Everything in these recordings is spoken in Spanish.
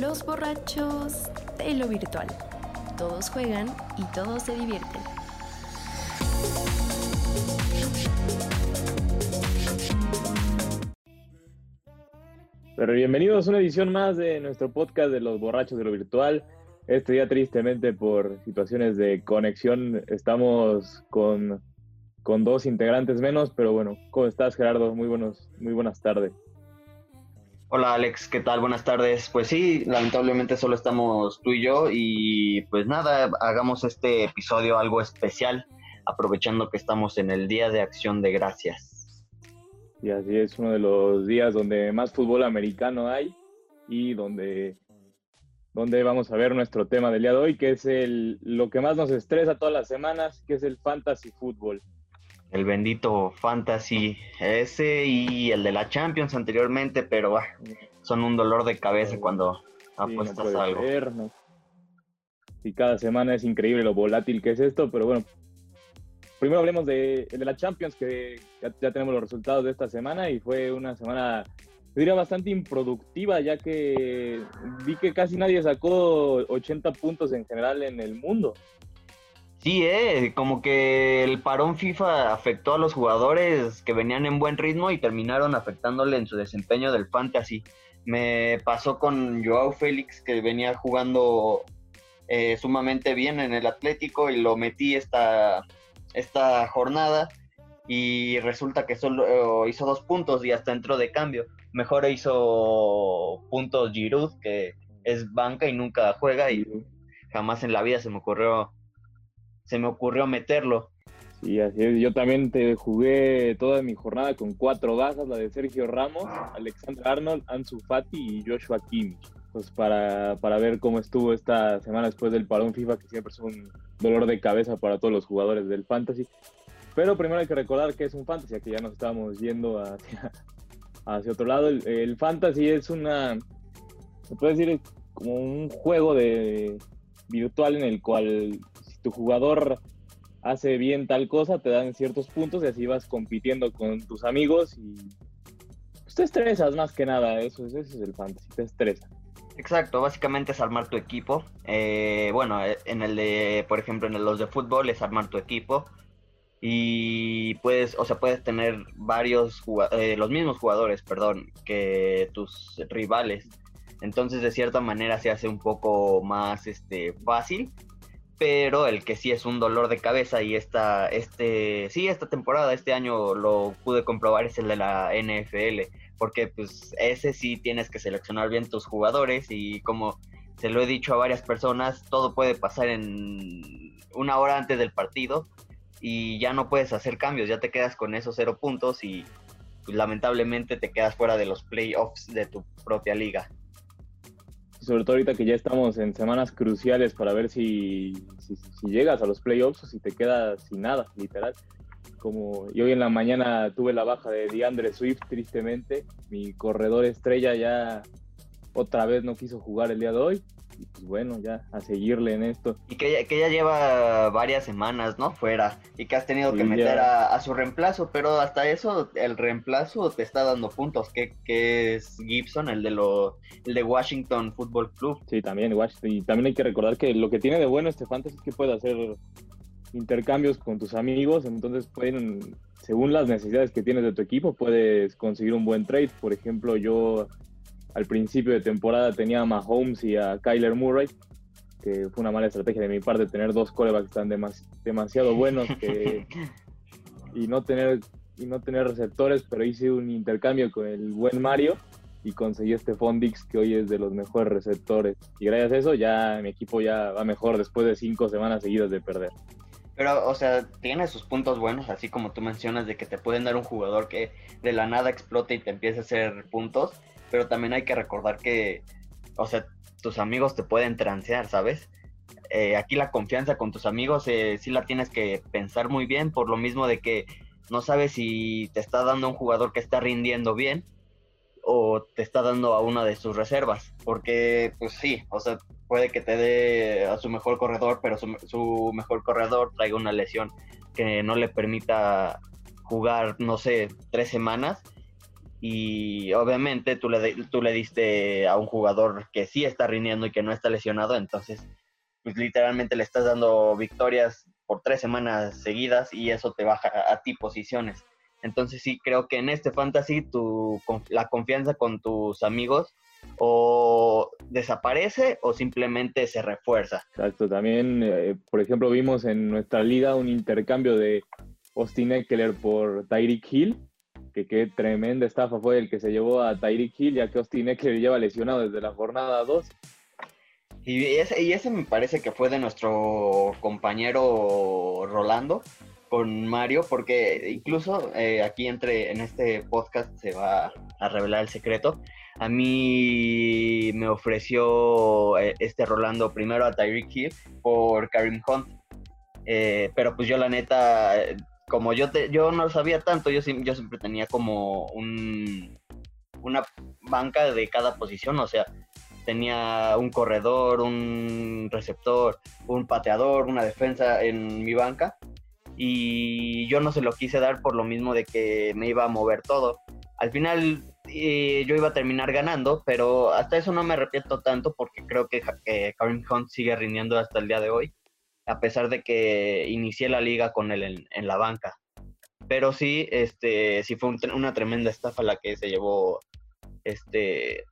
Los borrachos de lo virtual. Todos juegan y todos se divierten. Pero bienvenidos a una edición más de nuestro podcast de los borrachos de lo virtual. Este día tristemente por situaciones de conexión estamos con, con dos integrantes menos, pero bueno, ¿cómo estás Gerardo? Muy, buenos, muy buenas tardes. Hola Alex, ¿qué tal? Buenas tardes. Pues sí, lamentablemente solo estamos tú y yo y pues nada, hagamos este episodio algo especial, aprovechando que estamos en el Día de Acción de Gracias. Y así es uno de los días donde más fútbol americano hay y donde, donde vamos a ver nuestro tema del día de hoy, que es el, lo que más nos estresa todas las semanas, que es el fantasy fútbol el bendito Fantasy, ese y el de la Champions anteriormente, pero ah, son un dolor de cabeza cuando apuestas algo. Y cada semana es increíble lo volátil que es esto, pero bueno, primero hablemos de, de la Champions, que ya, tenemos los resultados de esta semana y fue una semana, diría, bastante improductiva, ya que vi que casi nadie sacó 80 puntos en general en el mundo. Sí, eh, como que el parón FIFA afectó a los jugadores que venían en buen ritmo y terminaron afectándole en su desempeño del fantasy. Me pasó con Joao Félix, que venía jugando eh, sumamente bien en el Atlético y lo metí esta, esta jornada y resulta que solo hizo dos puntos y hasta entró de cambio. Mejor hizo puntos Giroud, que es banca y nunca juega y jamás en la vida se me ocurrió se me ocurrió meterlo. Sí, así es. Yo también te jugué toda mi jornada con cuatro bajas, la de Sergio Ramos, Alexander Arnold, Ansu Fati y Joshua Kimmich. Pues para, para ver cómo estuvo esta semana después del parón FIFA, que siempre es un dolor de cabeza para todos los jugadores del Fantasy. Pero primero hay que recordar que es un Fantasy, que ya nos estábamos yendo hacia, hacia otro lado. El, el Fantasy es una, se puede decir, como un juego de virtual en el cual tu jugador hace bien tal cosa, te dan ciertos puntos y así vas compitiendo con tus amigos y pues, te estresas más que nada, eso, eso es el fantasy, te estresa. Exacto, básicamente es armar tu equipo. Eh, bueno, eh, en el de, por ejemplo, en los de fútbol es armar tu equipo y puedes, o sea, puedes tener varios, eh, los mismos jugadores, perdón, que tus rivales. Entonces, de cierta manera se hace un poco más este, fácil pero el que sí es un dolor de cabeza y esta, este, sí, esta temporada, este año lo pude comprobar es el de la NFL, porque pues ese sí tienes que seleccionar bien tus jugadores y como se lo he dicho a varias personas, todo puede pasar en una hora antes del partido y ya no puedes hacer cambios, ya te quedas con esos cero puntos y pues, lamentablemente te quedas fuera de los playoffs de tu propia liga sobre todo ahorita que ya estamos en semanas cruciales para ver si, si, llegas a los playoffs o si te quedas sin nada, literal. Como yo hoy en la mañana tuve la baja de DeAndre Swift, tristemente, mi corredor estrella ya otra vez no quiso jugar el día de hoy y pues bueno, ya a seguirle en esto. Y que ya, que ya lleva varias semanas, ¿no? Fuera y que has tenido que meter a, su reemplazo, pero hasta eso el reemplazo te está dando puntos, que, que es Gibson, el de, lo, el de Washington Football Club. Sí, también Washington. Y también hay que recordar que lo que tiene de bueno este fantasy es que puede hacer intercambios con tus amigos, entonces pueden, según las necesidades que tienes de tu equipo, puedes conseguir un buen trade. Por ejemplo, yo al principio de temporada tenía a Mahomes y a Kyler Murray, que fue una mala estrategia de mi parte tener dos corebacks tan demasiado buenos y no tener y no tener receptores, pero hice un intercambio con el buen Mario y conseguí este Fondix que hoy es de los mejores receptores. Y gracias a eso ya mi equipo ya va mejor después de cinco semanas seguidas de perder. Pero, o sea, tiene sus puntos buenos, así como tú mencionas, de que te pueden dar un jugador que de la nada explote y te empiece a hacer puntos pero también hay que recordar que, o sea, tus amigos te pueden transear, ¿sabes? Eh, aquí la confianza con tus amigos eh, sí la tienes que pensar muy bien, por lo mismo de que no sabes si te está dando un jugador que está rindiendo bien o te está dando a una de sus reservas, porque pues sí, o sea, puede que te dé a su mejor corredor, pero su, su mejor corredor traiga una lesión que no le permita jugar, no sé, tres semanas y obviamente tú le, tú le diste a un jugador que sí está rindiendo y que no está lesionado, entonces pues literalmente le estás dando victorias por tres semanas seguidas y eso te baja a, ti posiciones. Entonces sí creo que en este fantasy tu, la confianza con tus amigos o desaparece o simplemente se refuerza. Exacto, también eh, por ejemplo vimos en nuestra liga un intercambio de Austin Eckler por Tyreek Hill, que qué tremenda estafa fue el que se llevó a Tyreek Hill, ya que Austin Eckler lleva lesionado desde la jornada 2. Y ese, y ese me parece que fue de nuestro compañero Rolando con Mario, porque incluso eh, aquí entre en este podcast se va a revelar el secreto. A mí me ofreció eh, este Rolando primero a Tyreek Hill por Karim Hunt. Eh, pero pues yo la neta como yo, te, yo no sabía tanto, yo, yo siempre tenía como un, una banca de cada posición, o sea, tenía un corredor, un receptor, un pateador, una defensa en mi banca y yo no se lo quise dar por lo mismo de que me iba a mover todo. Al final eh, yo iba a terminar ganando, pero hasta eso no me arrepiento tanto porque creo que Karim Hunt sigue rindiendo hasta el día de hoy a pesar de que inicié la liga con él en, la banca. Pero sí, este, sí fue una tremenda estafa la que se llevó este,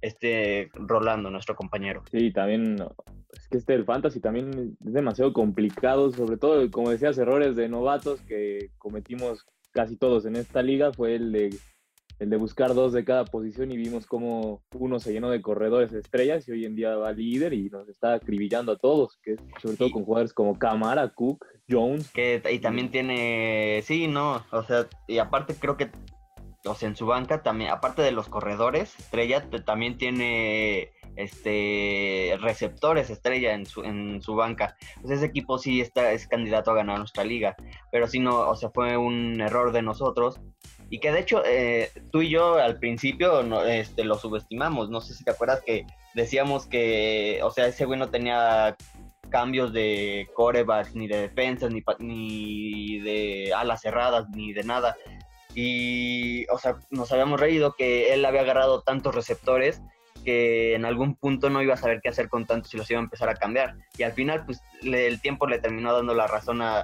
este Rolando, nuestro compañero. Sí, también es que este del fantasy también es demasiado complicado, sobre todo, como decías, errores de novatos que cometimos casi todos en esta liga fue el de el de buscar dos de cada posición y vimos cómo uno se llenó de corredores estrellas y hoy en día va líder y nos está acribillando a todos, que sobre todo con jugadores como Camara, Cook, Jones. Que, y también tiene, sí, no, o sea, y aparte creo que, o sea, en su banca también, aparte de los corredores, estrella, también tiene este receptores estrella en su, en su banca. Pues ese equipo sí está, es candidato a ganar nuestra liga. Pero si no, o sea, fue un error de nosotros y que de hecho eh, tú y yo al principio no, este, lo subestimamos. No sé si te acuerdas que decíamos que, o sea, ese güey no tenía cambios de corebacks, ni de defensas, ni, ni de alas cerradas, ni de nada. Y, o sea, nos habíamos reído que él había agarrado tantos receptores que en algún punto no iba a saber qué hacer con tantos y los iba a empezar a cambiar. Y al final, pues, el tiempo le terminó dando la razón a,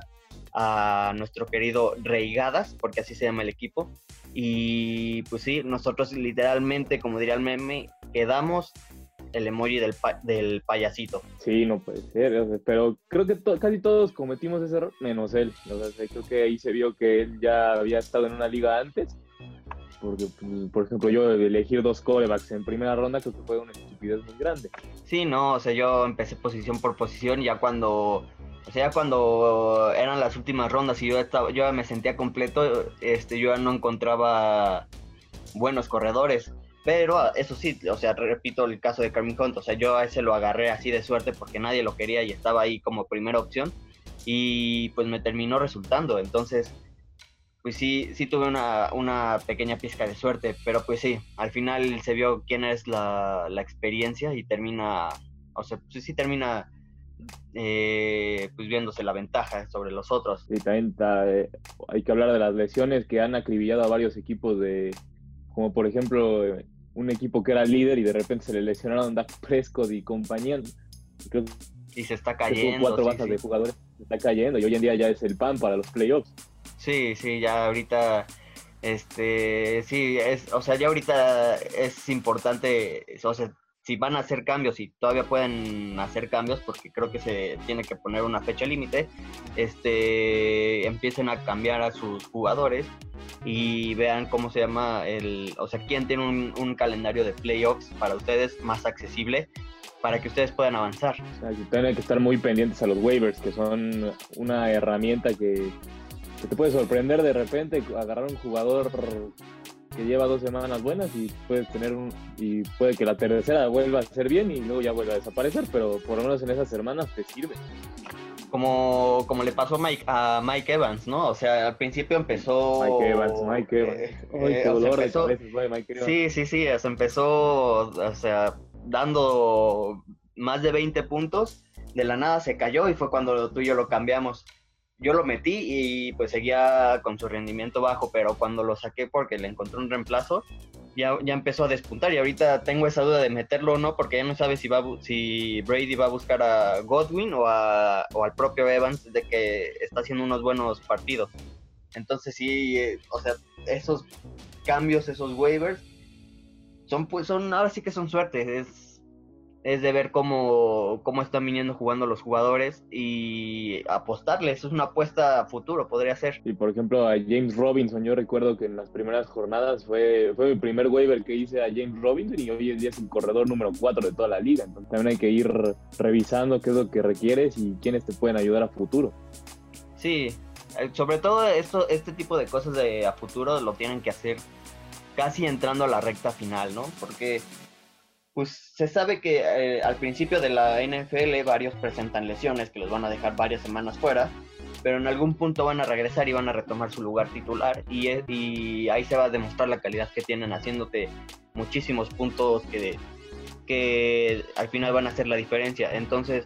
a nuestro querido Reigadas, porque así se llama el equipo. Y pues sí, nosotros literalmente, como diría el meme, quedamos el emoji del, del payasito. Sí, no puede ser, pero creo que casi todos cometimos ese error, menos él. creo que ahí se vio que él ya había estado en una liga antes. Porque, pues, por ejemplo, yo elegir dos corebacks en primera ronda creo que fue una estupidez muy grande. Sí, no, o sea, yo empecé posición por posición, ya cuando o sea, cuando eran las últimas rondas y yo estaba, yo me sentía completo, este, yo ya no encontraba buenos corredores. Pero ah, eso sí, o sea, repito el caso de Carmen Hunt, o sea, yo a ese lo agarré así de suerte porque nadie lo quería y estaba ahí como primera opción y pues me terminó resultando. Entonces, pues sí, sí tuve una, una pequeña pizca de suerte, pero pues sí, al final se vio quién es la, la experiencia y termina, o sea, pues sí termina eh, pues viéndose la ventaja sobre los otros. Y también eh, hay que hablar de las lesiones que han acribillado a varios equipos de, como por ejemplo, eh, un equipo que era líder y de repente se le lesionaron Dak Prescott y compañía. y se está cayendo. Cuatro bajas de jugadores, se está cayendo y hoy en día ya es el pan para los playoffs. Sí, sí, ya ahorita este sí es o sea ya ahorita es importante o sea si van a hacer cambios y todavía pueden hacer cambios, porque creo que se tiene que poner una fecha límite, este, empiecen a cambiar a sus jugadores y vean cómo se llama el, o sea, quién tiene un, calendario de playoffs para ustedes más accesible para que ustedes puedan avanzar. O sea, tienen que estar muy pendientes a los waivers, que son una herramienta que, que te puede sorprender de repente, agarrar un jugador que lleva dos semanas buenas y puedes tener un y puede que la tercera vuelva a ser bien y luego ya vuelva a desaparecer, pero por lo menos en esas semanas te sirve. Como, como le pasó a Mike, a Mike Evans, ¿no? O sea, al principio empezó... Mike Evans, Mike Evans. Eh, qué eh, dolor Mike Evans. Sí, sí, sí, o empezó, o sea, dando más de 20 puntos, de la nada se cayó y fue cuando tú y yo lo cambiamos. Yo lo metí y pues seguía con su rendimiento bajo, pero cuando lo saqué porque le encontré un reemplazo, ya, ya empezó a despuntar y ahorita tengo esa duda de meterlo o no porque ya no sabe si, va, si Brady va a buscar a Godwin o, a, o al propio Evans de que está haciendo unos buenos partidos. Entonces sí, eh, o sea, esos cambios, esos waivers, son pues son, ahora sí que son suerte, es es de ver cómo, cómo están viniendo jugando los jugadores y apostarles. Es una apuesta a futuro, podría ser. Y por ejemplo, a James Robinson, yo recuerdo que en las primeras jornadas fue, fue mi primer waiver que hice a James Robinson y hoy en día es el corredor número 4 de toda la liga. Entonces también hay que ir revisando qué es lo que requieres y quiénes te pueden ayudar a futuro. Sí, eh, sobre todo esto, este tipo de cosas de a futuro lo tienen que hacer casi entrando a la recta final, ¿no? Porque pues se sabe que eh, al principio de la NFL varios presentan lesiones que los van a dejar varias semanas fuera, pero en algún punto van a regresar y van a retomar su lugar titular y, y ahí se va a demostrar la calidad que tienen haciéndote muchísimos puntos que, que al final van a hacer la diferencia. Entonces,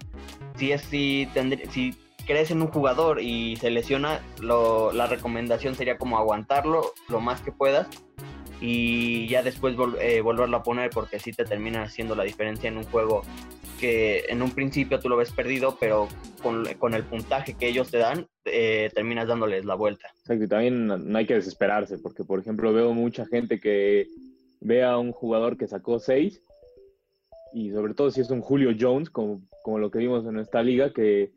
si es si, si crees en un jugador y se lesiona, lo, la recomendación sería como aguantarlo lo más que puedas y ya después eh, volverlo a poner porque así te termina haciendo la diferencia en un juego que en un principio tú lo ves perdido, pero con, el puntaje que ellos te dan, eh, terminas dándoles la vuelta. Exacto, y también no hay que desesperarse, porque por ejemplo veo mucha gente que ve a un jugador que sacó seis, y sobre todo si es un Julio Jones, como, como lo que vimos en esta liga, que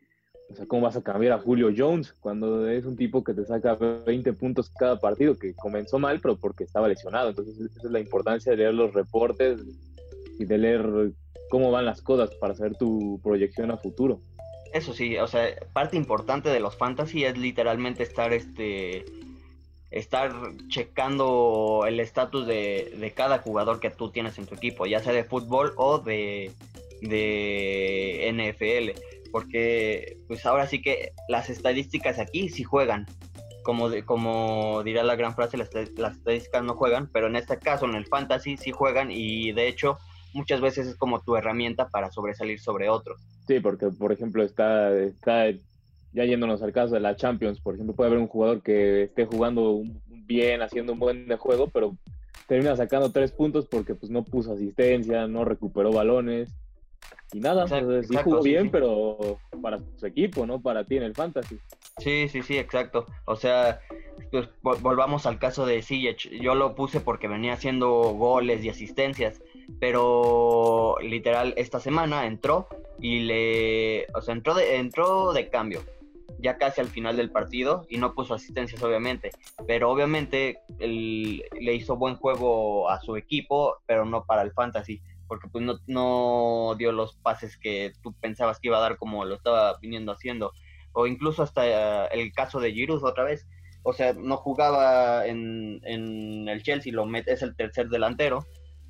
o sea, ¿cómo vas a cambiar a Julio Jones cuando es un tipo que te saca 20 puntos cada partido, que comenzó mal, pero porque estaba lesionado? Entonces, esa es la importancia de leer los reportes y de leer cómo van las cosas para saber tu proyección a futuro. Eso sí, o sea, parte importante de los fantasy es literalmente estar este estar checando el estatus de, de, cada jugador que tú tienes en tu equipo, ya sea de fútbol o de, de NFL porque pues ahora sí que las estadísticas aquí sí juegan. Como, como dirá la gran frase, las, estadísticas no juegan, pero en este caso, en el fantasy, sí juegan y de hecho muchas veces es como tu herramienta para sobresalir sobre otros. Sí, porque por ejemplo está, está ya yéndonos al caso de la Champions, por ejemplo, puede haber un jugador que esté jugando bien, haciendo un buen de juego, pero termina sacando tres puntos porque pues no puso asistencia, no recuperó balones y nada, pues, sí jugó bien, pero para su equipo, ¿no? Para ti en el fantasy. Sí, sí, sí, exacto. O sea, pues volvamos al caso de Ziyech. Yo lo puse porque venía haciendo goles y asistencias, pero literal esta semana entró y le, o sea, entró de, entró de cambio, ya casi al final del partido y no puso asistencias obviamente, pero obviamente él, le hizo buen juego a su equipo, pero no para el fantasy porque pues no, dio los pases que tú pensabas que iba a dar como lo estaba viniendo haciendo. O incluso hasta el caso de Giroud otra vez. O sea, no jugaba en, el Chelsea, lo es el tercer delantero.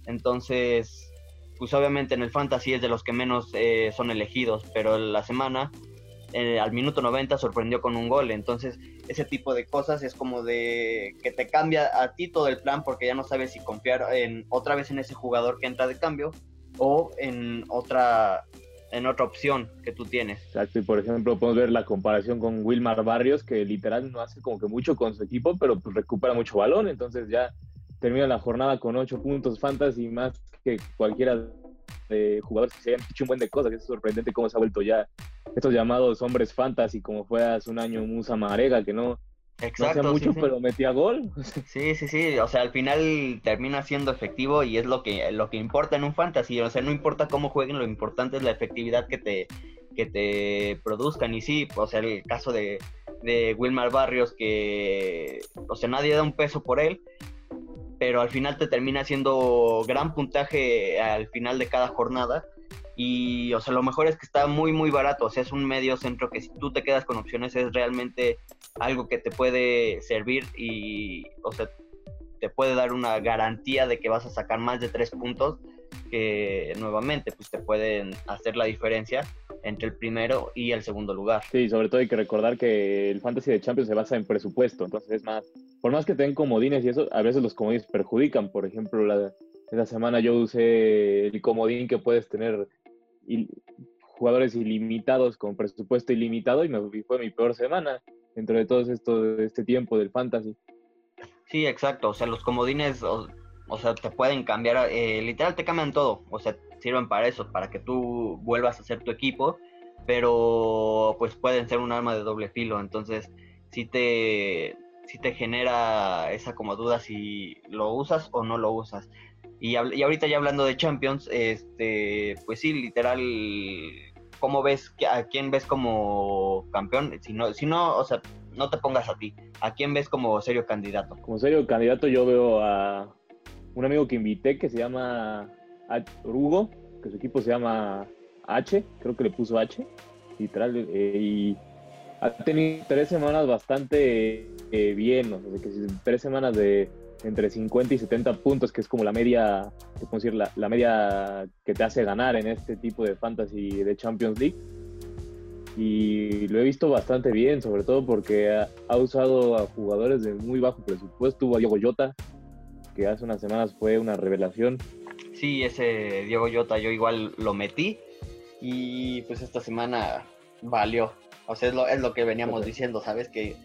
Entonces, pues obviamente en el fantasy es de los que menos eh, son elegidos, pero la semana, eh, al minuto 90, sorprendió con un gol. Entonces, ese tipo de cosas es como de que te cambia a ti todo el plan porque ya no sabes si confiar en otra vez en ese jugador que entra de cambio o en otra en otra opción que tú tienes. Exacto, y por ejemplo podemos ver la comparación con Wilmar Barrios, que literal no hace como que mucho con su equipo, pero pues recupera mucho balón, entonces ya termina la jornada con ocho puntos fantasy más que cualquiera de jugadores que se hayan hecho un buen de cosas, que es sorprendente cómo se ha vuelto ya estos llamados hombres fantasy, como fue hace un año Musa Marega, que no, Exacto, mucho, pero metía gol. Sí, sí, sí. O sea, al final termina siendo efectivo y es lo que, lo que importa en un fantasy. O sea, no importa cómo jueguen, lo importante es la efectividad que te, que te produzcan. Y sí, o sea, el caso de, de Wilmar Barrios, que, o sea, nadie da un peso por él, pero al final te termina haciendo gran puntaje al final de cada jornada. Y, o sea, lo mejor es que está muy, muy barato. O sea, es un medio centro que si tú te quedas con opciones es realmente algo que te puede servir y, o sea, te puede dar una garantía de que vas a sacar más de tres puntos que nuevamente pues te pueden hacer la diferencia entre el primero y el segundo lugar. Sí, sobre todo hay que recordar que el Fantasy de Champions se basa en presupuesto, entonces es más, por más que tengan comodines y eso, a veces los comodines perjudican, por ejemplo, la, esta semana yo usé el comodín que puedes tener y jugadores ilimitados con presupuesto ilimitado y me fue mi peor semana dentro de todo esto, este tiempo del fantasy. Sí, exacto. O sea, los comodines, o, sea, te pueden cambiar, eh, literal te cambian todo. O sea, sirven para eso, para que tú vuelvas a ser tu equipo, pero pues pueden ser un arma de doble filo. Entonces, si te, si te genera esa como duda si lo usas o no lo usas. Y, y ahorita ya hablando de Champions, este, pues sí, literal, ¿cómo ves, a quién ves como campeón? Si no, si no, o sea, no te pongas a ti. ¿A quién ves como serio candidato? Como serio candidato yo veo a un amigo que invité que se llama Hugo, que su equipo se llama H, creo que le puso H, literal, eh, y ha tenido tres semanas bastante eh, bien, o sea, que tres semanas de entre 50 y 70 puntos, que es como la media, decir, la, la, media que te hace ganar en este tipo de fantasy de Champions League. Y lo he visto bastante bien, sobre todo porque ha, usado a jugadores de muy bajo presupuesto. Tuvo a Diego Llota, que hace unas semanas fue una revelación. Sí, ese Diego Llota yo igual lo metí y pues esta semana valió. O sea, es lo, es lo que veníamos diciendo, ¿sabes? Que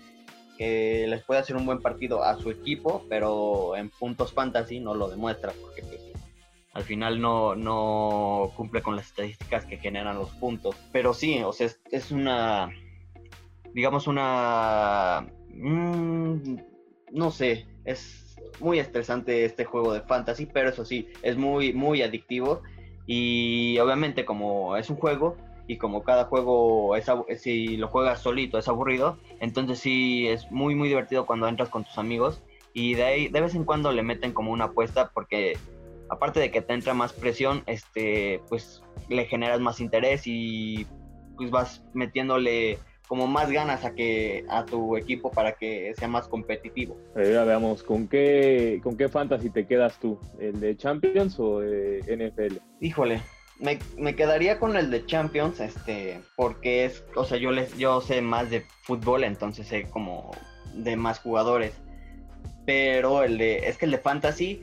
que les puede hacer un buen partido a su equipo, pero en puntos fantasy no lo demuestra porque pues, al final no, no cumple con las estadísticas que generan los puntos. Pero sí, o sea, es, una, digamos una, mm, no sé, es muy estresante este juego de fantasy, pero eso sí, es muy, muy adictivo. Y obviamente como es un juego, y como cada juego, es, si lo juegas solito es aburrido, entonces sí es muy muy divertido cuando entras con tus amigos. Y de ahí de vez en cuando le meten como una apuesta porque aparte de que te entra más presión, este pues le generas más interés y pues vas metiéndole como más ganas a que a tu equipo para que sea más competitivo. Veamos, ¿con qué, ¿con qué fantasy te quedas tú? ¿El de Champions o de NFL? Híjole, me, me, quedaría con el de Champions, este, porque es, o sea, yo les, yo sé más de fútbol, entonces sé como de más jugadores. Pero el de, es que el de Fantasy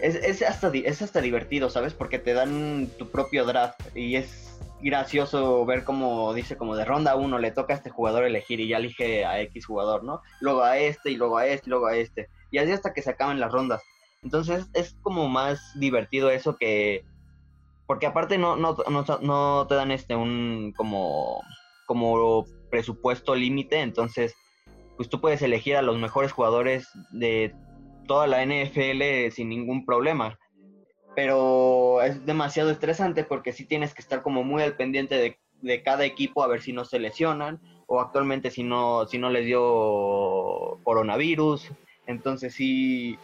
es, es, hasta, es hasta divertido, ¿sabes? Porque te dan tu propio draft y es gracioso ver como dice, como de ronda 1 le toca a este jugador elegir y ya elige a X jugador, ¿no? Luego a este y luego a este y luego a este. Y así hasta que se acaben las rondas. Entonces es como más divertido eso que porque aparte no, no, no, te dan este un como, como presupuesto límite, entonces pues tú puedes elegir a los mejores jugadores de toda la NFL sin ningún problema. Pero es demasiado estresante porque sí tienes que estar como muy al pendiente de, de cada equipo a ver si no se lesionan o actualmente si no, si no les dio coronavirus. Entonces sí,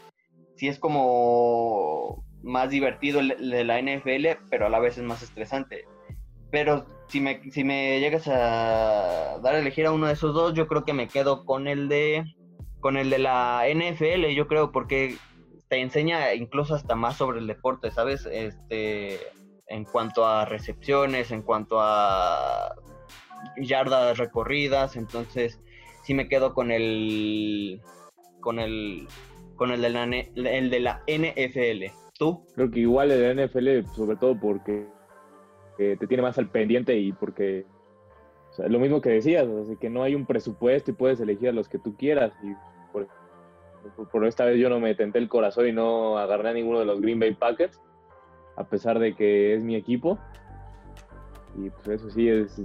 sí es como más divertido de la NFL, pero a la vez es más estresante. Pero si me, si me llegas a dar a elegir a uno de esos dos, yo creo que me quedo con el de con el de la NFL, yo creo, porque te enseña incluso hasta más sobre el deporte, ¿sabes? Este, en cuanto a recepciones, en cuanto a yardas recorridas, entonces sí me quedo con el con el con el de la, el de la NFL. ¿Tú? Creo que igual el de NFL, sobre todo porque te tiene más al pendiente y porque lo mismo que decías, que no hay un presupuesto y puedes elegir a los que tú quieras. Y por, esta vez yo no me tenté el corazón y no agarré a ninguno de los Green Bay Packers, a pesar de que es mi equipo. Y pues eso sí es,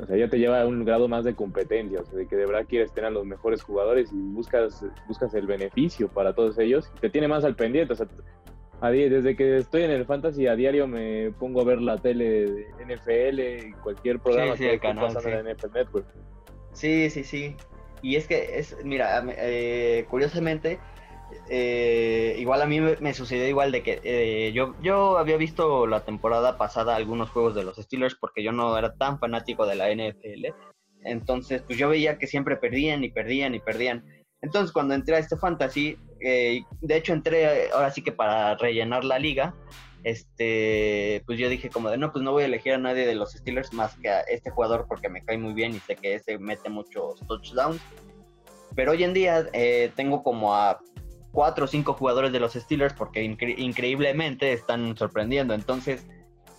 o sea, ya te lleva a un grado más de competencia, o sea, de que de verdad quieres tener a los mejores jugadores y buscas, buscas el beneficio para todos ellos. Te tiene más al pendiente, o sea, desde que estoy en el fantasy a diario me pongo a ver la tele de NFL y cualquier programa que esté pasando en NFL Network. Sí, sí, sí. Y es que es, mira, eh, curiosamente, eh, igual a mí me, sucedió igual de que eh, yo, yo había visto la temporada pasada algunos juegos de los Steelers porque yo no era tan fanático de la NFL. Entonces, pues yo veía que siempre perdían y perdían y perdían. Entonces, cuando entré a este fantasy, eh, de hecho entré ahora sí que para rellenar la liga, este, pues yo dije como de no, pues no voy a elegir a nadie de los Steelers más que a este jugador porque me cae muy bien y sé que ese mete muchos touchdowns. Pero hoy en día eh, tengo como a cuatro o cinco jugadores de los Steelers porque increíblemente están sorprendiendo. Entonces,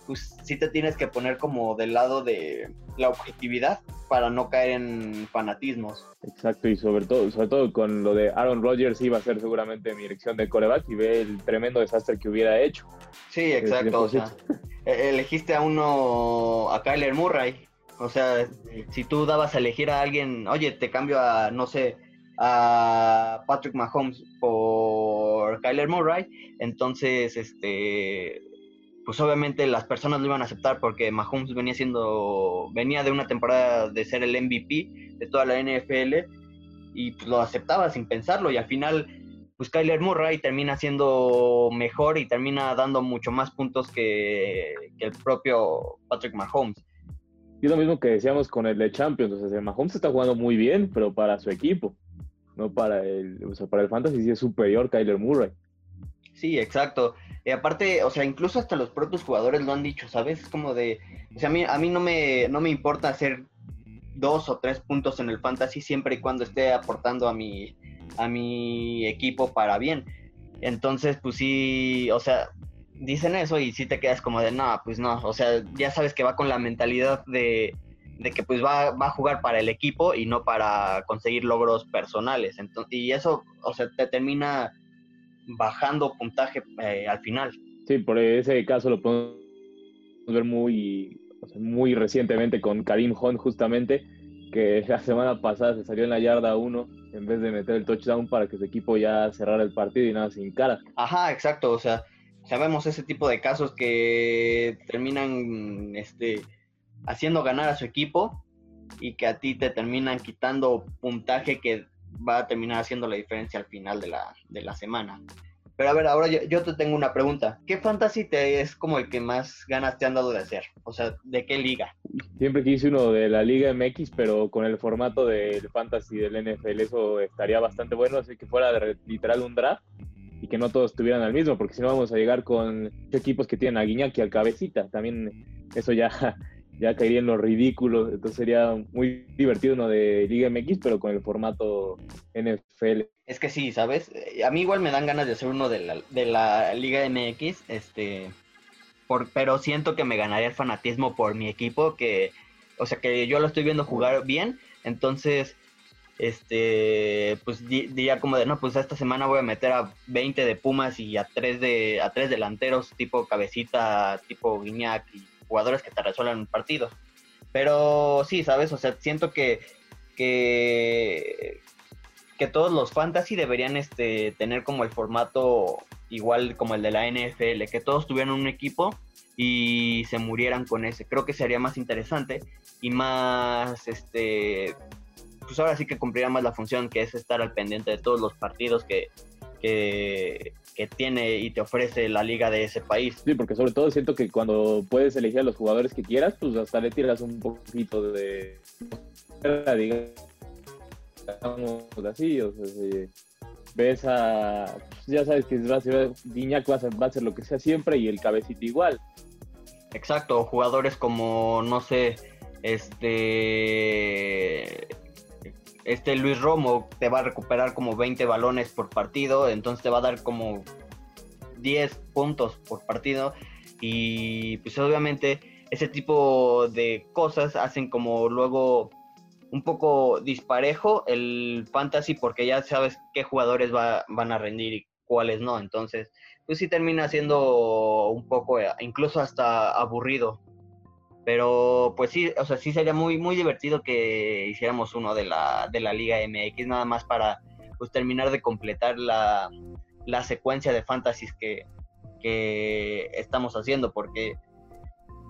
pues sí te tienes que poner como del lado de la objetividad para no caer en fanatismos. Exacto, y sobre todo, sobre todo con lo de Aaron Rodgers iba a ser seguramente mi elección de coreback y ve el tremendo desastre que hubiera hecho. Sí, exacto. O sea, e-, elegiste a uno, a Kyler Murray. O sea, si tú dabas a elegir a alguien, oye, te cambio a, no sé, a Patrick Mahomes por Kyler Murray, entonces, este, pues obviamente las personas lo iban a aceptar porque Mahomes venía siendo, venía de una temporada de ser el MVP de toda la NFL y pues lo aceptaba sin pensarlo y al final pues Kyler Murray termina siendo mejor y termina dando mucho más puntos que, el propio Patrick Mahomes. Y lo mismo que decíamos con el de Champions, o sea, Mahomes está jugando muy bien, pero para su equipo, no para el, o sea, para el fantasy sí es superior Kyler Murray. Sí, exacto. Y aparte, o sea, incluso hasta los propios jugadores lo han dicho, ¿sabes? Es como de, o sea, a mí, a mí no, me, no me importa hacer dos o tres puntos en el fantasy siempre y cuando esté aportando a mi, a mi equipo para bien. Entonces, pues sí, o sea, dicen eso y sí te quedas como de, no, pues no, o sea, ya sabes que va con la mentalidad de, de que pues va, va, a jugar para el equipo y no para conseguir logros personales. Entonces, y eso, o sea, te termina bajando puntaje eh, al final. Sí, por ese caso lo podemos ver muy, muy recientemente con Karim Hunt justamente, que la semana pasada se salió en la yarda 1 en vez de meter el touchdown para que su equipo ya cerrara el partido y nada sin cara. Ajá, exacto, o sea, sabemos ese tipo de casos que terminan este, haciendo ganar a su equipo y que a ti te terminan quitando puntaje que va a terminar haciendo la diferencia al final de la, de la semana. Pero a ver, ahora yo, te tengo una pregunta. ¿Qué fantasy te es como el que más ganas te han dado de hacer? O sea, ¿de qué liga? Siempre quise uno de la Liga MX, pero con el formato del fantasy del NFL, eso estaría bastante bueno, así que fuera literal un draft y que no todos estuvieran al mismo, porque si no vamos a llegar con equipos que tienen a Guiñaki al cabecita. También eso ya ya caería en lo ridículo. Entonces sería muy divertido uno de Liga MX, pero con el formato NFL. Es que sí, ¿sabes? A mí igual me dan ganas de hacer uno de la, de la Liga MX, este, por, pero siento que me ganaría el fanatismo por mi equipo, que, o sea, que yo lo estoy viendo jugar bien, entonces, este, pues diría como de, no, pues esta semana voy a meter a 20 de Pumas y a tres de, a tres delanteros tipo cabecita, tipo Guiñac y jugadores que te resuelvan un partido. Pero sí, ¿sabes? O sea, siento que, que, que todos los fantasy deberían este, tener como el formato igual como el de la NFL, que todos tuvieran un equipo y se murieran con ese. Creo que sería más interesante y más, este, pues ahora sí que cumpliría más la función que es estar al pendiente de todos los partidos que, que, tiene y te ofrece la liga de ese país. Sí, porque sobre todo siento que cuando puedes elegir a los jugadores que quieras, pues hasta le tiras un poquito de... digamos así, o sea, ves a... Pues, ya sabes que va a ser, va a, ser, va a ser lo que sea siempre y el cabecito igual. Exacto, jugadores como, no sé, este este Luis Romo te va a recuperar como 20 balones por partido, entonces te va a dar como 10 puntos por partido. Y pues obviamente ese tipo de cosas hacen como luego un poco disparejo el fantasy porque ya sabes qué jugadores van a rendir y cuáles no, entonces pues sí termina siendo un poco incluso hasta aburrido pero pues sí, o sea, sí sería muy, muy divertido que hiciéramos uno de la, de la Liga MX, nada más para pues terminar de completar la, la secuencia de fantasies que, que estamos haciendo, porque,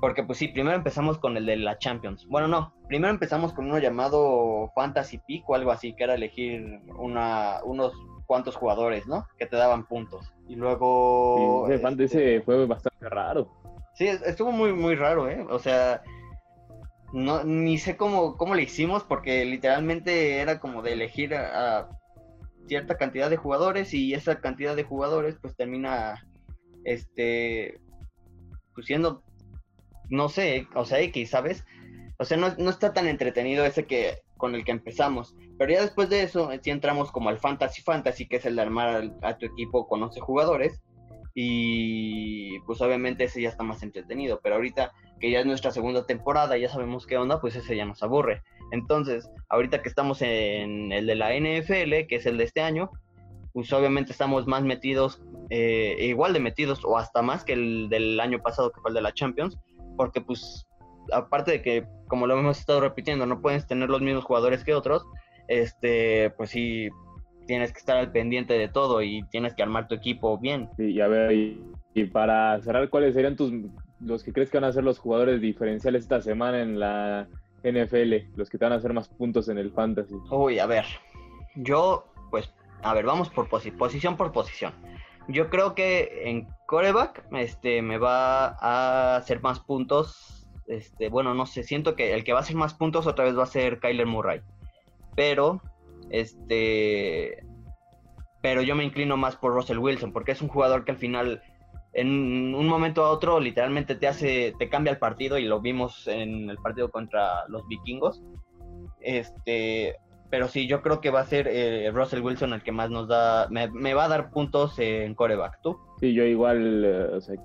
porque pues sí, primero empezamos con el de la Champions. Bueno, no, primero empezamos con uno llamado Fantasy Peak o algo así, que era elegir una, unos cuantos jugadores, ¿no? Que te daban puntos. Y luego... ese, este, fue bastante raro. Sí, estuvo muy, muy raro, ¿eh? O sea, no, ni sé cómo, cómo le hicimos porque literalmente era como de elegir a, cierta cantidad de jugadores y esa cantidad de jugadores pues termina, este, pues no sé, o sea, X, ¿sabes? O sea, no, no está tan entretenido ese que con el que empezamos. Pero ya después de eso, sí entramos como al Fantasy Fantasy, que es el de armar a tu equipo con 11 jugadores. Y pues obviamente ese ya está más entretenido, pero ahorita que ya es nuestra segunda temporada, ya sabemos qué onda, pues ese ya nos aburre. Entonces, ahorita que estamos en el de la NFL, que es el de este año, pues obviamente estamos más metidos, eh, igual de metidos o hasta más que el del año pasado que fue el de la Champions, porque pues aparte de que, como lo hemos estado repitiendo, no puedes tener los mismos jugadores que otros, este, pues sí, tienes que estar al pendiente de todo y tienes que armar tu equipo bien. Sí, y a ver, y, para cerrar, ¿cuáles serían tus los que crees que van a ser los jugadores diferenciales esta semana en la NFL, los que te van a hacer más puntos en el fantasy? Uy, a ver, yo, pues, a ver, vamos por posición por posición. Yo creo que en coreback este, me va a hacer más puntos. Este, bueno, no sé, siento que el que va a hacer más puntos otra vez va a ser Kyler Murray. Pero este, pero yo me inclino más por Russell Wilson, porque es un jugador que al final, en un momento a otro, literalmente te hace, te cambia el partido, y lo vimos en el partido contra los vikingos. Este, pero sí, yo creo que va a ser eh, Russell Wilson el que más nos da, me, va a dar puntos en coreback. ¿Tú? Sí, yo igual, eh,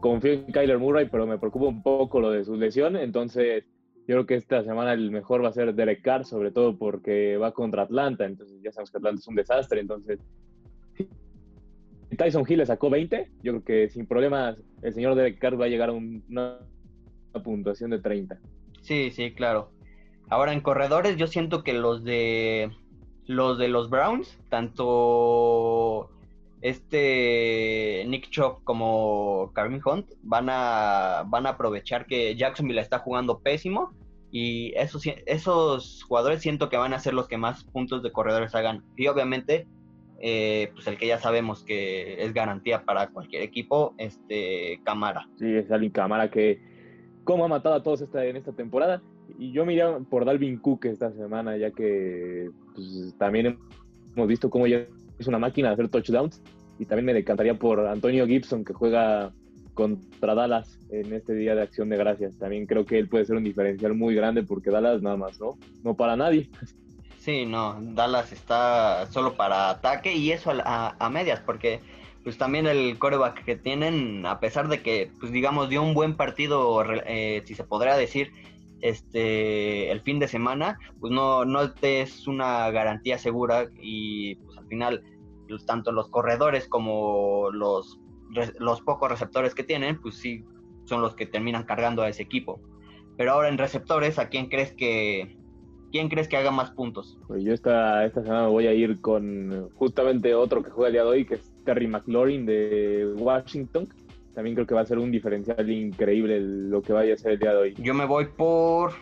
confío en Kyler Murray, pero me preocupa un poco lo de su lesión, entonces yo creo que esta semana el mejor va a ser Derek Carr, sobre todo porque va contra Atlanta, entonces ya sabemos que Atlanta es un desastre, entonces Tyson Hill le sacó 20, yo creo que sin problemas el señor Derek Carr va a llegar a una, puntuación de 30. Sí, sí, claro. Ahora en corredores yo siento que los de los de los Browns, tanto este Nick Chubb como Carmen Hunt van a, van a aprovechar que Jacksonville está jugando pésimo y esos, esos jugadores siento que van a ser los que más puntos de corredores hagan. Y obviamente, eh, pues el que ya sabemos que es garantía para cualquier equipo, este Camara. Sí, es alguien Camara que como ha matado a todos esta, en esta temporada. Y yo miré por Dalvin Cook esta semana, ya que pues, también hemos visto cómo ya es una máquina de hacer touchdowns. Y también me decantaría por Antonio Gibson, que juega contra Dallas en este día de acción de gracias. También creo que él puede ser un diferencial muy grande porque Dallas nada más, ¿no? No para nadie. Sí, no, Dallas está solo para ataque y eso a, medias, porque pues también el coreback que tienen, a pesar de que, pues digamos, dio un buen partido, eh, si se podría decir, este el fin de semana, pues no, no es una garantía segura y pues al final pues, tanto los corredores como los, los pocos receptores que tienen, pues sí son los que terminan cargando a ese equipo. Pero ahora en receptores, ¿a quién crees que quién crees que haga más puntos? Pues yo esta, esta semana me voy a ir con justamente otro que juega el día de hoy, que es Terry McLaurin de Washington. También creo que va a ser un diferencial increíble lo que vaya a ser el día de hoy. Yo me voy por...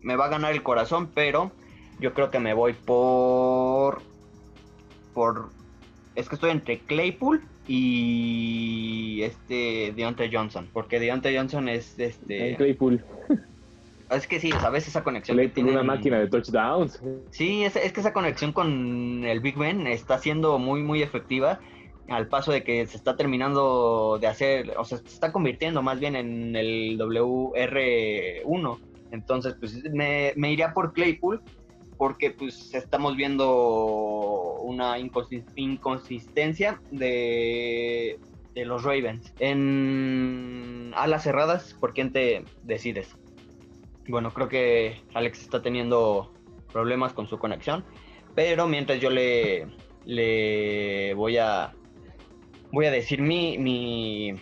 Me va a ganar el corazón, pero yo creo que me voy por... Por... Es que estoy entre Claypool y este Deontay Johnson. Porque Deontay Johnson es este... Claypool. Es que sí, sabes esa conexión que tiene una máquina de touchdowns. Sí, es, es, que esa conexión con el Big Ben está siendo muy, muy efectiva al paso de que se está terminando de hacer, o sea, se está convirtiendo más bien en el WR1. Entonces, pues me, me iría por Claypool porque pues estamos viendo una inconsistencia de, de los Ravens. En alas cerradas, ¿por quién te decides? Bueno, creo que Alex está teniendo problemas con su conexión, pero mientras yo le, le voy a voy a decir mi, mi,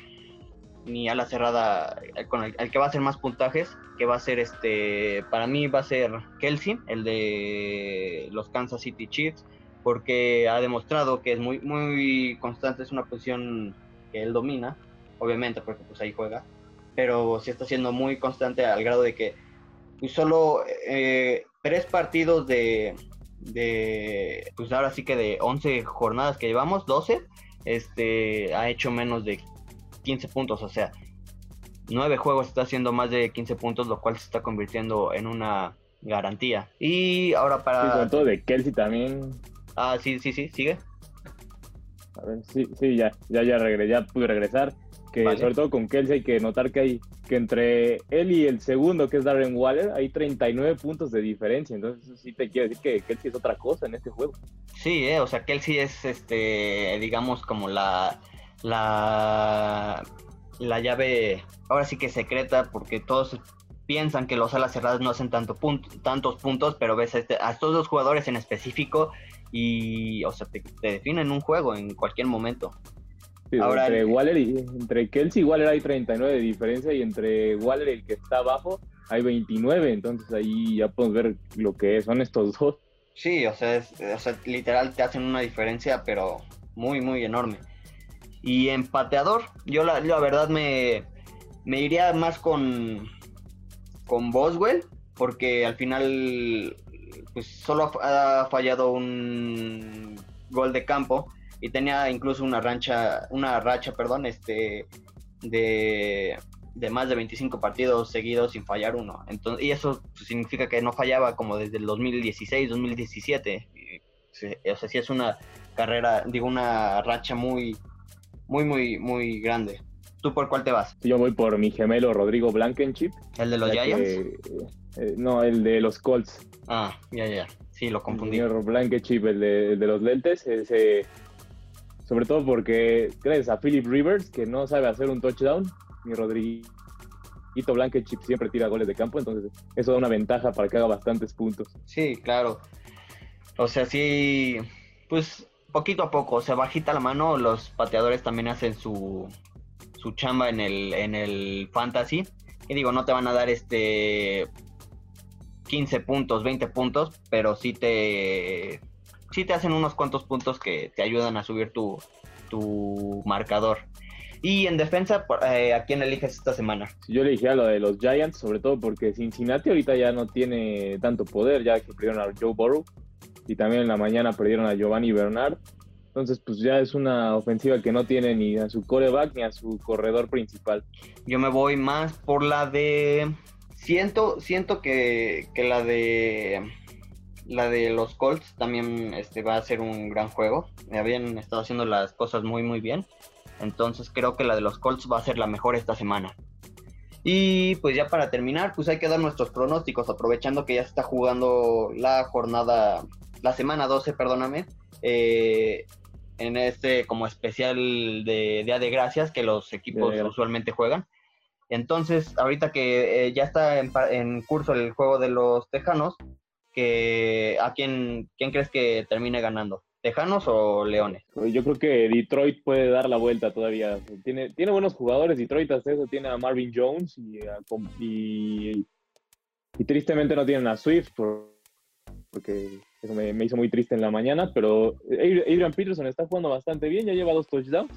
mi ala cerrada con el, que va a hacer más puntajes, que va a ser este, para mí va a ser Kelsey, el de los Kansas City Chiefs, porque ha demostrado que es muy, muy constante, es una posición que él domina, obviamente, porque pues ahí juega, pero sí está siendo muy constante al grado de que pues solo eh, tres partidos de, de, pues ahora sí que de 11 jornadas que llevamos, 12, este, ha hecho menos de 15 puntos, o sea, nueve juegos está haciendo más de 15 puntos, lo cual se está convirtiendo en una garantía. Y ahora para... Sí, de Kelsey también. Ah, sí, sí, sí, sigue. A ver, sí, sí, ya, ya, ya, ya pude regresar. Que sobre todo con Kelsey hay que notar que hay que entre él y el segundo, que es Darren Waller, hay 39 puntos de diferencia. Entonces, sí te quiero decir que Kelsey es otra cosa en este juego. Sí, eh, o sea, Kelsey es, este, digamos, como la, la, la llave, ahora sí que secreta, porque todos piensan que los alas cerradas no hacen tanto tantos puntos, pero ves este, a estos dos jugadores en específico y, o sea, te, definen un juego en cualquier momento. Ahora, entre Waller y entre Kelsey y Waller hay 39 de diferencia y entre Waller y el que está abajo hay 29, entonces ahí ya podemos ver lo que son estos dos. Sí, o sea, o sea, literal te hacen una diferencia, pero muy, muy enorme. Y en pateador, yo la, verdad me, me iría más con, con Boswell, porque al final pues solo ha fallado un gol de campo y tenía incluso una rancha, una racha, perdón, este de, más de 25 partidos seguidos sin fallar uno. Entonces, y eso significa que no fallaba como desde el 2016, 2017. O sea, sí es una carrera, digo, una racha muy, muy, muy, muy grande. ¿Tú por cuál te vas? Yo voy por mi gemelo Rodrigo Blankenship. ¿El de los Giants? Eh, no, el de los Colts. Ah, ya, ya. Sí, lo confundí. El Blankenship, el de, de los lentes, ese, sobre todo porque crees a Philip Rivers, que no sabe hacer un touchdown, mi Rodriguito Blankenship siempre tira goles de campo, entonces eso da una ventaja para que haga bastantes puntos. Sí, claro. O sea, sí, pues poquito a poco, o sea, bajita la mano, los pateadores también hacen su, su chamba en el, en el fantasy. Y digo, no te van a dar este 15 puntos, 20 puntos, pero sí te, sí te hacen unos cuantos puntos que te ayudan a subir tu, tu marcador. Y en defensa, eh, ¿a quién eliges esta semana? Yo elegí a lo de los Giants, sobre todo porque Cincinnati ahorita ya no tiene tanto poder, ya que perdieron a Joe Burrow y también en la mañana perdieron a Giovanni Bernard. Entonces, pues ya es una ofensiva que no tiene ni a su coreback ni a su corredor principal. Yo me voy más por la de. Siento, siento que, la de. La de los Colts también este, va a ser un gran juego. Habían estado haciendo las cosas muy, muy bien. Entonces creo que la de los Colts va a ser la mejor esta semana. Y pues ya para terminar, pues hay que dar nuestros pronósticos, aprovechando que ya se está jugando la jornada, la semana 12, perdóname. Eh, en este como especial de Día de Gracias que los equipos usualmente juegan. Entonces, ahorita que eh, ya está en, curso el juego de los Tejanos, que, ¿a quién, quién crees que termine ganando? ¿Tejanos o Leones? Pues yo creo que Detroit puede dar la vuelta todavía. Tiene, tiene buenos jugadores, Detroit hasta eso tiene a Marvin Jones y, y, y tristemente no tienen a Swift porque eso me, hizo muy triste en la mañana, pero Adrian Peterson está jugando bastante bien, ya lleva dos touchdowns.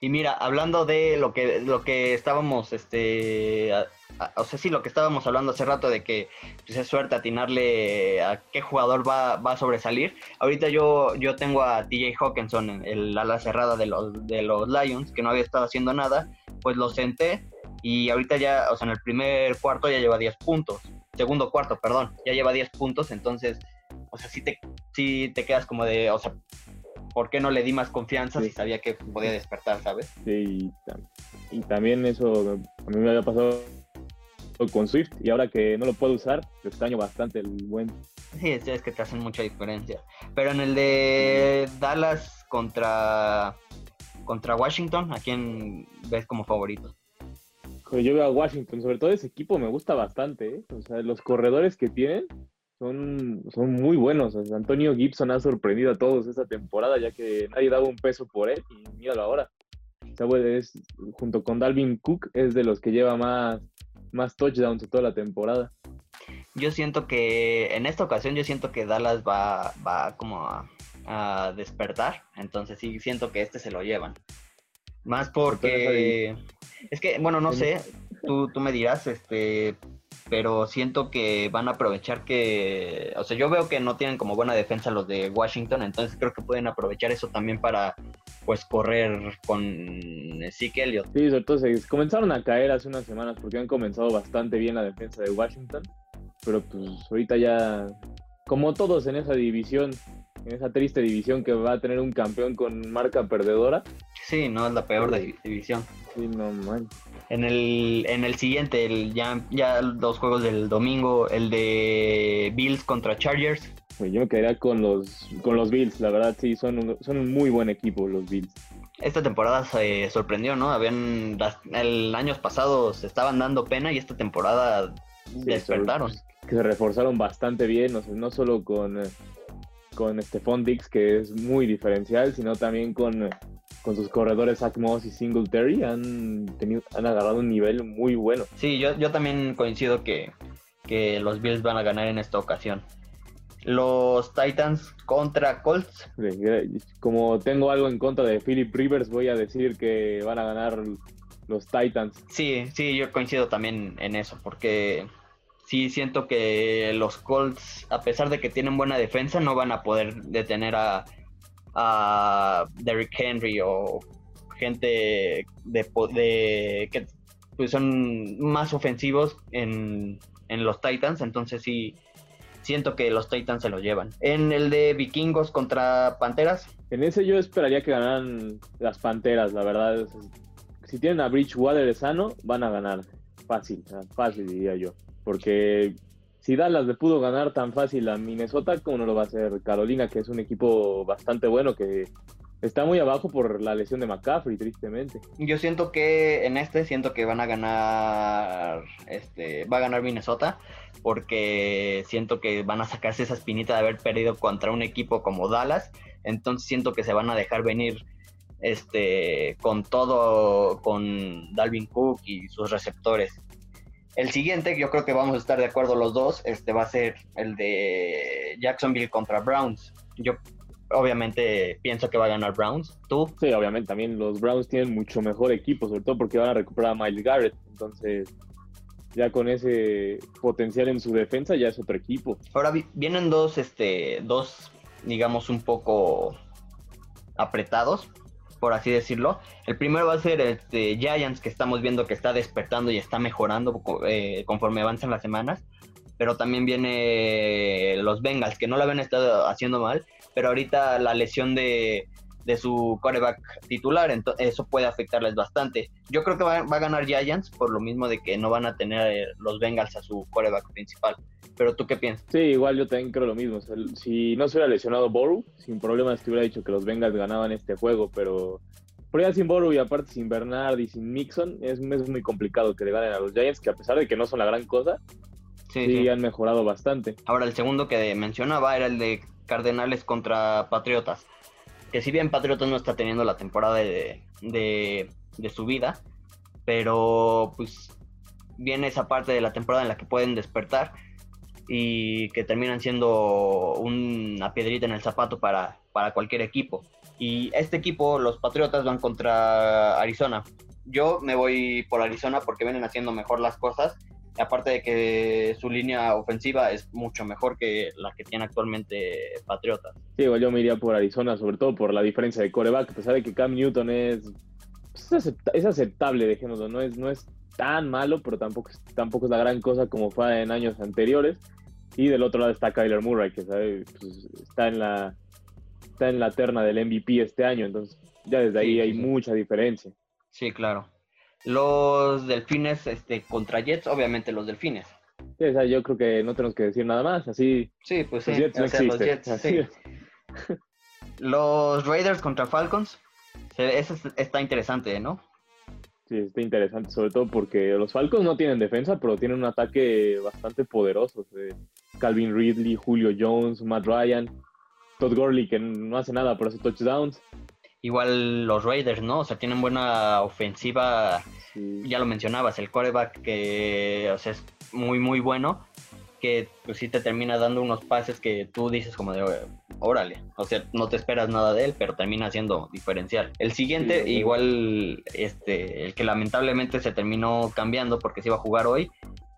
Y mira, hablando de lo que, lo que estábamos, este, o sea, sí, lo que estábamos hablando hace rato de que pues, es suerte atinarle a qué jugador va, va, a sobresalir. Ahorita yo, yo tengo a DJ Hawkinson, el ala cerrada de los, de los Lions, que no había estado haciendo nada, pues lo senté y ahorita ya, o sea, en el primer cuarto ya lleva 10 puntos. Segundo cuarto, perdón, ya lleva 10 puntos, entonces o sea, sí te, sí te quedas como de, o sea, ¿por qué no le di más confianza si sabía que podía despertar, sabes? Sí, y, también eso a mí me había pasado con Swift y ahora que no lo puedo usar, lo extraño bastante el buen. Sí, es, que te hacen mucha diferencia. Pero en el de Dallas contra, contra Washington, ¿a quién ves como favorito? Yo veo a Washington, sobre todo ese equipo me gusta bastante. ¿eh? O sea, los corredores que tienen son, son muy buenos. Antonio Gibson ha sorprendido a todos esta temporada, ya que nadie daba un peso por él y míralo ahora. es, junto con Dalvin Cook, es de los que lleva más, más touchdowns de toda la temporada. Yo siento que en esta ocasión yo siento que Dallas va, va como a, despertar, entonces sí siento que este se lo llevan. Más porque es que, bueno, no sé, tú, tú me dirás, este, pero siento que van a aprovechar que, o sea, yo veo que no tienen como buena defensa los de Washington, entonces creo que pueden aprovechar eso también para, pues, correr con Zeke Elliott. Sí, sobre todo se comenzaron a caer hace unas semanas porque han comenzado bastante bien la defensa de Washington, pero pues ahorita ya, como todos en esa división, en esa triste división que va a tener un campeón con marca perdedora. Sí, no es la peor división. Sí, no man. En el, en el siguiente, el, ya, ya dos juegos del domingo, el de Bills contra Chargers. Pues yo me quedaría con los, con los Bills, la verdad sí, son un, son un muy buen equipo los Bills. esta temporada se sorprendió, ¿no? Habían el años pasados estaban dando pena y esta temporada despertaron. Que se reforzaron bastante bien, no, no solo con, con Stephon Dix, que es muy diferencial, sino también con, con sus corredores Zach Moss y Singletary, han, tenido, han agarrado un nivel muy bueno. Sí, yo, yo también coincido que, que los Bills van a ganar en esta ocasión los Titans contra Colts. Como tengo algo en contra de Philip Rivers, voy a decir que van a ganar los Titans. Sí, sí, yo coincido también en eso, porque sí siento que los Colts, a pesar de que tienen buena defensa, no van a poder detener a, a Derrick Henry o gente de, que pues, son más ofensivos en, en los Titans, entonces sí siento que los Titans se lo llevan. En el de Vikingos contra Panteras. En ese yo esperaría que ganaran las Panteras, la verdad. Si tienen a Bridgewater sano, van a ganar. Fácil, fácil diría yo. Porque si Dallas le pudo ganar tan fácil a Minnesota, como no lo va a hacer Carolina, que es un equipo bastante bueno que está muy abajo por la lesión de McCaffrey, tristemente. Yo siento que en este siento que van a ganar, este, va a ganar Minnesota porque siento que van a sacarse esa espinita de haber perdido contra un equipo como Dallas, entonces siento que se van a dejar venir este con todo con Dalvin Cook y sus receptores. El siguiente, yo creo que vamos a estar de acuerdo los dos, este va a ser el de Jacksonville contra Browns. Yo obviamente pienso que va a ganar Browns. ¿Tú? Sí, obviamente también los Browns tienen mucho mejor equipo, sobre todo porque van a recuperar a Miles Garrett, entonces ya con ese potencial en su defensa ya es otro equipo. Ahora vienen dos, este, dos, digamos, un poco apretados, por así decirlo. El primero va a ser este Giants, que estamos viendo que está despertando y está mejorando eh, conforme avanzan las semanas. Pero también viene los Bengals, que no lo habían estado haciendo mal, pero ahorita la lesión de, de su coreback titular, entonces eso puede afectarles bastante. Yo creo que va, a ganar Giants por lo mismo de que no van a tener eh, los Bengals a su coreback principal. Pero tú qué piensas? Sí, igual yo también creo lo mismo. si no se hubiera lesionado Boru, sin problemas te hubiera dicho que los Bengals ganaban este juego, pero por ya sin Boru y aparte sin Bernard y sin Mixon, es, es muy complicado que le ganen a los Giants, que a pesar de que no son la gran cosa, sí, han mejorado bastante. Ahora el segundo que mencionaba era el de Cardenales contra Patriotas que si bien Patriotas no está teniendo la temporada de, de, su vida, pero pues viene esa parte de la temporada en la que pueden despertar y que terminan siendo una piedrita en el zapato para, para cualquier equipo. Y este equipo, los Patriotas, van contra Arizona. Yo me voy por Arizona porque vienen haciendo mejor las cosas aparte de que su línea ofensiva es mucho mejor que la que tiene actualmente Patriotas. Sí, yo me iría por Arizona, sobre todo por la diferencia de coreback, a pesar de que Cam Newton es, pues, es aceptable, dejémoslo, no es, no es tan malo, pero tampoco, tampoco es la gran cosa como fue en años anteriores. Y del otro lado está Kyler Murray, que pues, está en la está en la terna del MVP este año, entonces ya desde ahí hay mucha diferencia. Sí, claro. Los delfines este, contra Jets, obviamente los delfines. yo creo que no tenemos que decir nada más, así. Sí, pues sí, los Jets, Los Raiders contra Falcons, eso está interesante, ¿no? Sí, está interesante, sobre todo porque los Falcons no tienen defensa, pero tienen un ataque bastante poderoso. Calvin Ridley, Julio Jones, Matt Ryan, Todd Gurley, que no hace nada por hacer touchdowns. Igual los Raiders, ¿no? O sea, tienen buena ofensiva. Ya lo mencionabas, el coreback que o sea, es muy, muy bueno. Que pues sí te termina dando unos pases que tú dices como de, órale. O sea, no te esperas nada de él, pero termina siendo diferencial. El siguiente, igual, este, el que lamentablemente se terminó cambiando porque se iba a jugar hoy,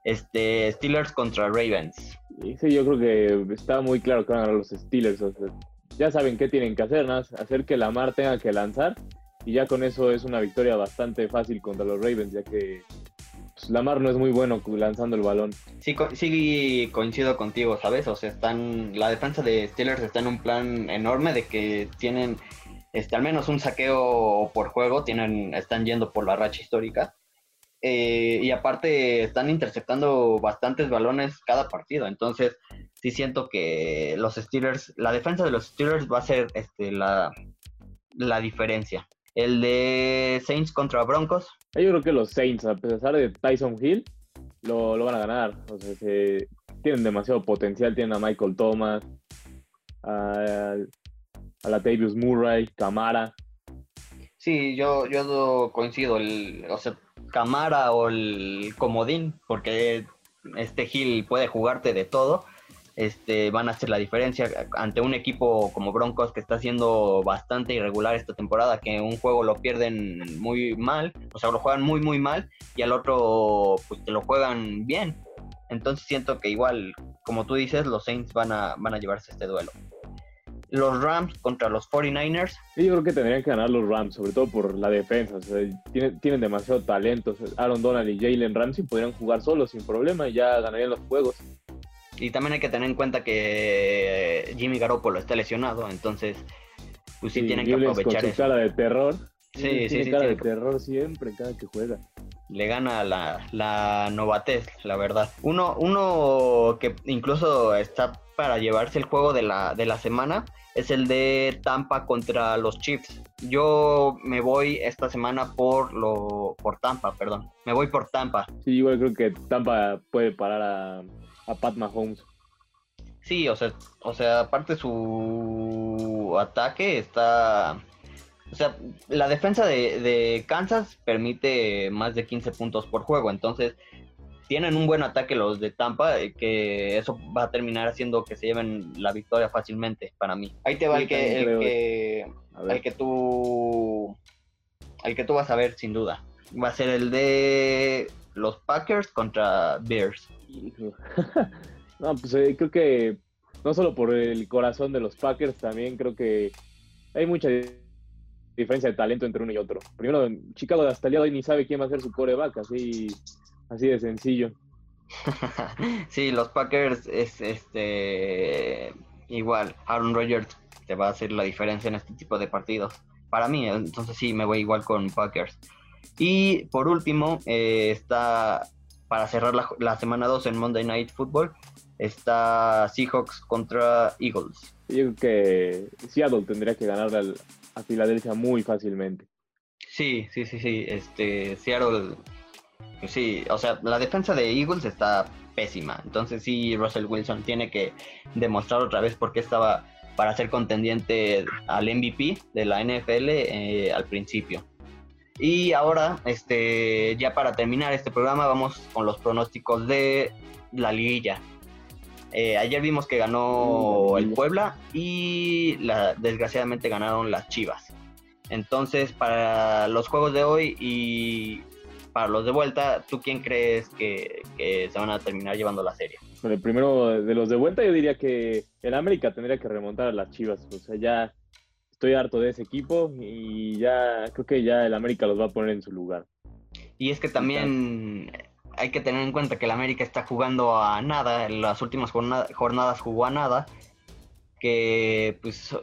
este, Steelers contra Ravens. Sí, yo creo que está muy claro que van a ganar los Steelers. O sea, ya saben qué tienen que hacer, nada, hacer que Lamar tenga que lanzar y ya con eso es una victoria bastante fácil contra los Ravens, ya que pues, Lamar no es muy bueno lanzando el balón. Sí, sí coincido contigo, ¿sabes? O sea, están la defensa de Steelers está en un plan enorme de que tienen este, al menos un saqueo por juego, tienen, están yendo por la racha histórica. Eh, y aparte están interceptando bastantes balones cada partido. Entonces, sí siento que los Steelers, la defensa de los Steelers va a ser este, la, la diferencia. El de Saints contra Broncos. Yo creo que los Saints, a pesar de Tyson Hill, lo, van a ganar. O sea, tienen demasiado potencial. Tienen a Michael Thomas, a, a Latavius Murray, Camara. Sí, yo, yo coincido. El, o sea, Camara o el Comodín, porque este Hill puede jugarte de todo este, van a hacer la diferencia ante un equipo como Broncos que está siendo bastante irregular esta temporada, que un juego lo pierden muy mal, o sea, lo juegan muy, muy mal, y al otro, pues lo juegan bien. Entonces siento que igual, como tú dices, los Saints van a, van a llevarse este duelo. Los Rams contra los 49ers. yo creo que tendrían que ganar los Rams, sobre todo por la defensa. tienen, tienen demasiado talento. Aaron Donald y Jalen Ramsey podrían jugar solos sin problema y ya ganarían los juegos. Y también hay que tener en cuenta que Jimmy Garoppolo está lesionado, entonces pues sí, tienen que aprovechar con su cara de terror. Sí, sí, sí. cara de terror siempre, cada que juega. Le gana la, la novatez, la verdad. Uno, uno que incluso está para llevarse el juego de la, de la semana es el de Tampa contra los Chiefs. Yo me voy esta semana por lo por Tampa, perdón. Me voy por Tampa. Sí, igual creo que Tampa puede parar a, a Pat Mahomes. Sí, o sea, o sea, aparte su ataque está... O sea, la defensa de, Kansas permite más de 15 puntos por juego, entonces tienen un buen ataque los de Tampa, eh, que eso va a terminar haciendo que se lleven la victoria fácilmente para mí. Ahí te va el, que, el, que, el que tú el que tú vas a ver sin duda. Va a ser el de los Packers contra Bears. no, pues eh, creo que no solo por el corazón de los Packers, también creo que hay mucha diferencia de talento entre uno y otro. Primero, Chicago hasta el día de hoy ni sabe quién va a ser su coreback, así, así de sencillo. sí, los Packers es este igual, Aaron Rodgers te va a hacer la diferencia en este tipo de partidos. Para mí, entonces sí, me voy igual con Packers. Y por último, eh, está para cerrar la, semana 2 en Monday Night Football, está Seahawks contra Eagles. Yo creo que Seattle tendría que ganar a Filadelfia muy fácilmente. Sí, sí, sí, sí. Este, Seattle, sí, o sea, la defensa de Eagles está pésima. Entonces sí, Russell Wilson tiene que demostrar otra vez por qué estaba para ser contendiente al MVP de la NFL eh, al principio. Y ahora, este, ya para terminar este programa, vamos con los pronósticos de la liguilla. Eh, ayer vimos que ganó el Puebla y la, desgraciadamente ganaron las Chivas. Entonces, para los juegos de hoy y para los de vuelta, ¿tú quién crees que, que se van a terminar llevando la serie? Bueno, el primero de los de vuelta, yo diría que el América tendría que remontar a las Chivas. O sea, ya estoy harto de ese equipo y ya creo que ya el América los va a poner en su lugar. Y es que también hay que tener en cuenta que el América está jugando a nada, en las últimas jornadas jugó a nada, que pues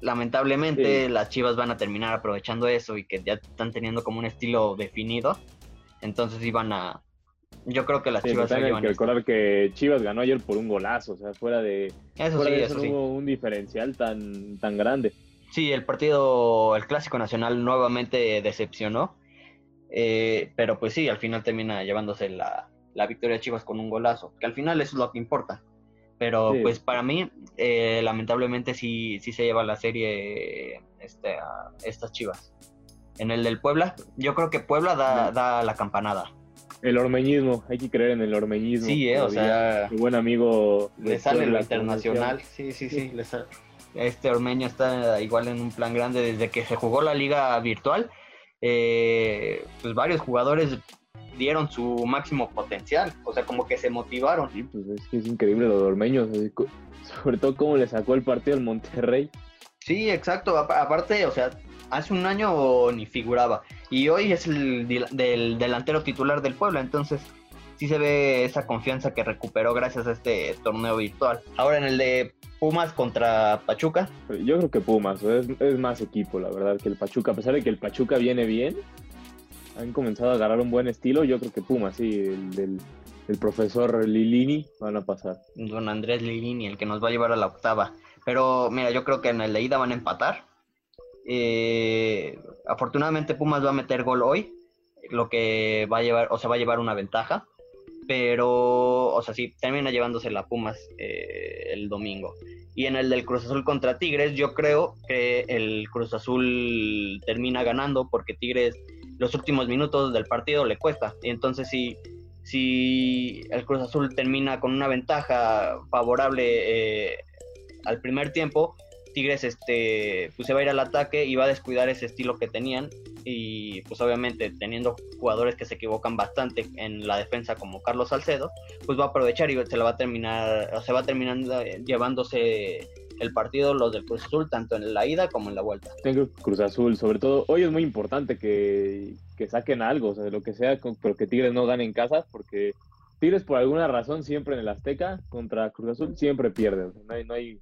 lamentablemente las Chivas van a terminar aprovechando eso y que ya están teniendo como un estilo definido, entonces iban a... Yo creo que las Chivas se llevan que recordar que Chivas ganó ayer por un golazo, o sea, fuera de eso, sí, eso, no hubo un diferencial tan, tan grande. Sí, el partido, el Clásico Nacional nuevamente decepcionó, eh, pero pues sí, al final termina llevándose la, victoria de Chivas con un golazo, que al final eso es lo que importa. Pero pues para mí, eh, lamentablemente sí, sí se lleva la serie este, a estas Chivas. En el del Puebla, yo creo que Puebla da, da la campanada. El ormeñismo, hay que creer en el ormeñismo. Sí, eh, o sea, mi buen amigo. Le sale lo internacional, sí, sí, sí, le sale este Ormeño está igual en un plan grande desde que se jugó la liga virtual. Eh, pues varios jugadores dieron su máximo potencial, o sea, como que se motivaron. Sí, pues es que es increíble lo de Ormeño, sobre todo cómo le sacó el partido al Monterrey. Sí, exacto, aparte, o sea, hace un año ni figuraba y hoy es el del delantero titular del pueblo, entonces sí se ve esa confianza que recuperó gracias a este torneo virtual. Ahora en el de Pumas contra Pachuca. Yo creo que Pumas, es, más equipo, la verdad, que el Pachuca. A pesar de que el Pachuca viene bien, han comenzado a agarrar un buen estilo. Yo creo que Pumas, sí, el, el profesor Lilini van a pasar. Don Andrés Lilini, el que nos va a llevar a la octava. Pero mira, yo creo que en el de ida van a empatar. Eh, afortunadamente Pumas va a meter gol hoy, lo que va a llevar, o sea, va a llevar una ventaja, pero, o sea, sí, termina llevándose la Pumas eh, el domingo. Y en el del Cruz Azul contra Tigres, yo creo que el Cruz Azul termina ganando porque Tigres los últimos minutos del partido le cuesta. Y entonces si, si el Cruz Azul termina con una ventaja favorable eh, al primer tiempo, Tigres este, pues se va a ir al ataque y va a descuidar ese estilo que tenían y pues obviamente teniendo jugadores que se equivocan bastante en la defensa como Carlos Salcedo, pues va a aprovechar y se la va a terminar, se va terminando eh, llevándose el partido los del Cruz Azul, tanto en la ida como en la vuelta. Tengo Cruz Azul, sobre todo, hoy es muy importante que, que saquen algo, o sea, lo que sea, pero que Tigres no gane en casa, porque Tigres por alguna razón siempre en el Azteca contra Cruz Azul siempre pierde, no hay, no hay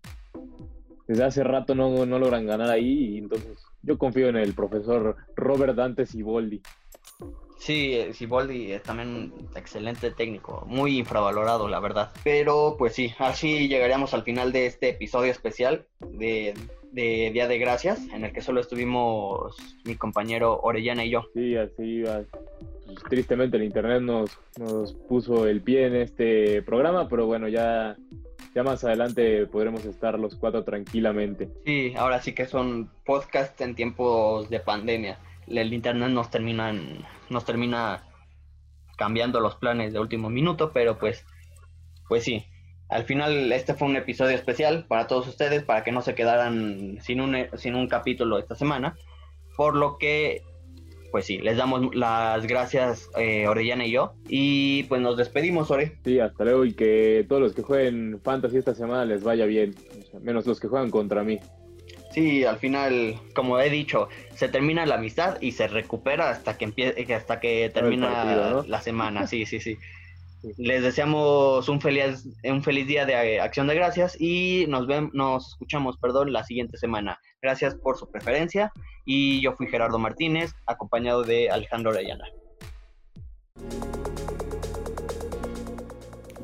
desde hace rato no, no logran ganar ahí y entonces yo confío en el profesor Robert Dante Siboldi. Sí, Siboldi es también un excelente técnico, muy infravalorado, la verdad. Pero pues sí, así llegaríamos al final de este episodio especial de, Día de Gracias, en el que solo estuvimos mi compañero Orellana y yo. Sí, así iba. Pues, tristemente el internet nos, nos puso el pie en este programa, pero bueno, ya ya más adelante podremos estar los cuatro tranquilamente. Sí, ahora sí que son podcasts en tiempos de pandemia. El internet nos termina, nos termina cambiando los planes de último minuto, pero pues, pues sí. Al final este fue un episodio especial para todos ustedes, para que no se quedaran sin un, sin un capítulo esta semana. Por lo que pues sí, les damos las gracias eh, Orellana y yo. Y pues nos despedimos, Ore. Sí, hasta luego y que todos los que jueguen Fantasy esta semana les vaya bien, menos los que juegan contra mí. Sí, al final, como he dicho, se termina la amistad y se recupera hasta que empiece, hasta que termina la semana. Sí, sí, sí. Les deseamos un feliz, un feliz día de acción de gracias y nos vemos, nos escuchamos, perdón, la siguiente semana. Gracias por su preferencia y yo fui Gerardo Martínez, acompañado de Alejandro Orellana.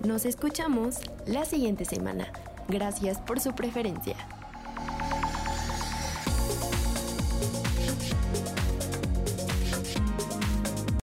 Nos escuchamos la siguiente semana. Gracias por su preferencia.